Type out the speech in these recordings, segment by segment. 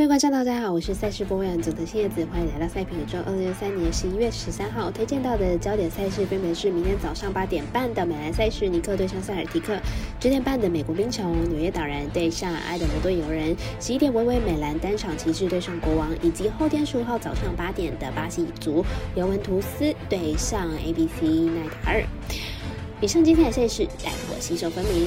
各位观众，大家好，我是赛事播报员组的新叶子，欢迎来到赛评宇宙。二零二三年十一月十三号推荐到的焦点赛事分别是明天早上八点半的美兰赛事，尼克对上塞尔提克；九点半的美国冰球，纽约岛人对上爱德蒙顿游人；十一点微微美兰单场骑士对上国王，以及后天十五号早上八点的巴西族尤文图斯对上 ABC 奈塔尔。以上精彩赛事，来我新手分明。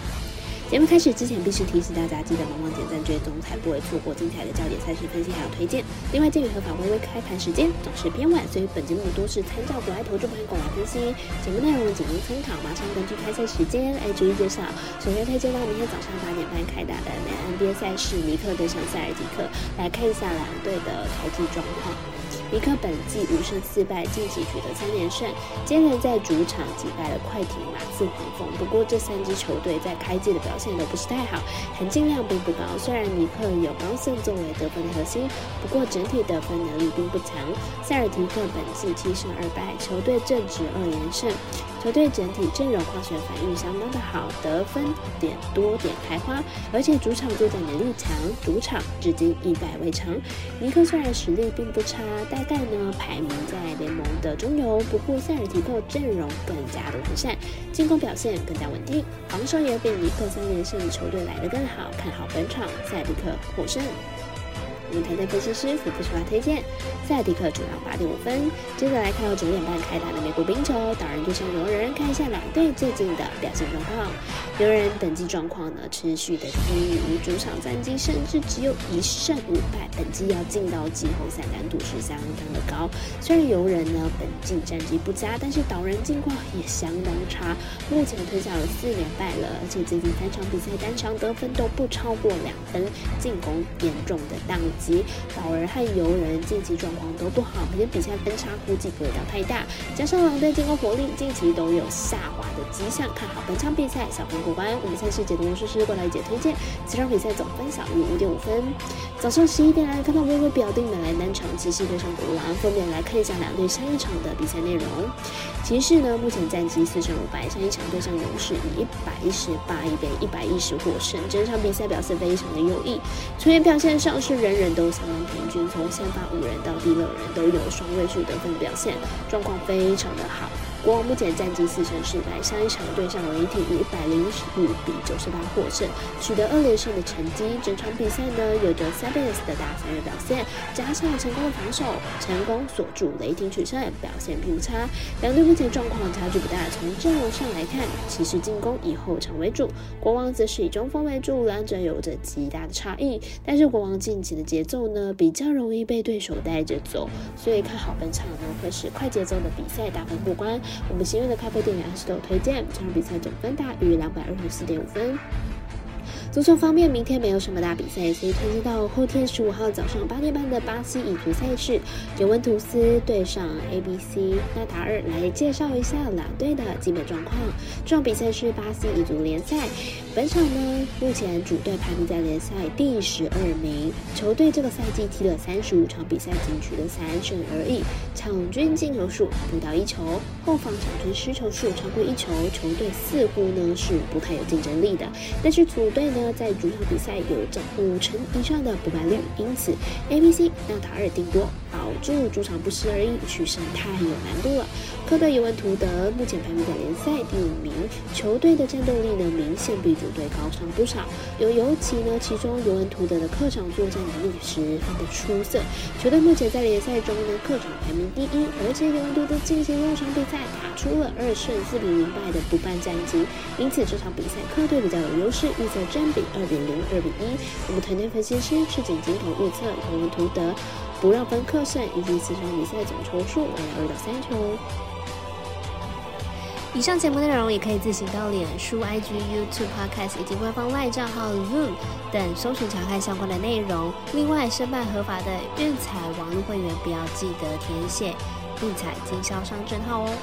节目开始之前，必须提醒大家，记得帮忙点赞、追踪，才不会错过精彩的焦点赛事分析还有推荐。另外，鉴于合法微微开盘时间总是偏晚，所以本节目多是参照国外投注盘口来分析。节目内容仅供参考，马上根据开赛时间来逐一介绍。首先推荐到明天早上八点半开打的美 NBA 赛事，尼克对上塞尔吉克，来看一下两队的投技状况。尼克本季五胜四败，近期取得三连胜，接连在主场击败了快艇、马刺、黄蜂。不过这三支球队在开季的表现都不是太好，含金量并不高。虽然尼克有高盛作为得分的核心，不过整体得分能力并不强。塞尔提克本季七胜二败，球队正值二连胜。球队整体阵容化学反应相当的好，得分点多点开花，而且主场作战能力强，主场至今一败未尝。尼克虽然实力并不差，但大概呢排名在联盟的中游，不过塞尔提克阵容更加的完善，进攻表现更加稳定，防守也比尼克三连胜的球队来得更好，看好本场塞尔提克获胜。我们团队分析师福布斯华推荐塞迪克主场八点五分。接着来看到九点半开打的美国冰球，导人对上游人，看一下两队最近的表现状况。游人本季状况呢持续的低迷，主场战绩甚至只有一胜五败，本季要进到季后赛难度是相当的高。虽然游人呢本季战绩不佳，但是导人近况也相当差，目前推下了四连败了，而且最近三场比赛单场得分都不超过两分，进攻严重的荡。及老人和游人近期状况都不好，而且比赛分差估计不会到太大。加上两队进攻火力近期都有下滑的迹象，看好本场比赛小分过关。我们赛事解读魔术师过来解推荐，这场比赛总分小于五点五分。早上十一点来看到微微表定的来单场骑士对上国王，分别来看一下两队上一场的比赛内容。骑士呢目前战绩四胜五败，上一场对上勇士以一百一十八比一百一十获胜，整场比赛表现非常的优异，球员表现上是人人。都相当平均，从先发五人到第六人都有双位数得分的表现，状况非常的好。国王目前战绩四胜四败，上一场对上雷霆以一百零五比九十八获胜，取得二连胜的成绩。整场比赛呢，有着 s a b a n s 的大三元表现，加上成功的防守，成功锁住雷霆取胜，表现并不差。两队目前状况差距不大。从阵容上来看，骑士进攻以后场为主，国王则是以中锋为主，两者有着极大的差异。但是国王近期的节奏呢，比较容易被对手带着走，所以看好本场呢会是快节奏的比赛，大分过关。我们新锐的咖啡店员是都有推荐，这场比赛总分大于两百二十四点五分。足球方面，明天没有什么大比赛，所以推荐到后天十五号早上八点半的巴西乙组赛事，尤文图斯对上 ABC 纳达尔，来介绍一下两队的基本状况。这场比赛是巴西乙组联赛，本场呢，目前主队排名在联赛第十二名，球队这个赛季踢了三十五场比赛，仅取得三胜而已，场均进球数不到一球，后防场均失球数超过一球，球队似乎呢是不太有竞争力的。但是主队呢？在主场比赛有着五成以上的不败率，因此 A B C 纳塔尔顶多保住主场不失而已，取胜太有难度了。客队尤文图德目前排名在联赛第五名，球队的战斗力呢明显比主队高上不少。尤尤其呢，其中尤文图德的客场作战能力十分的出色，球队目前在联赛中呢客场排名第一，而且尤文图德进行六场比赛打出了二胜四比零败的不败战绩，因此这场比赛客队比较有优势，预测战。比二比零，二比一。我们团队分析师赤井金头预测尤文图德不让分客胜，以及四场比赛总球数为二到三球。以上节目内容也可以自行到脸书、IG、YouTube、Podcast 以及官方外账号 Zoom 等搜寻查看相关的内容。另外，申办合法的运彩网络会员，不要记得填写运彩经销商证号哦。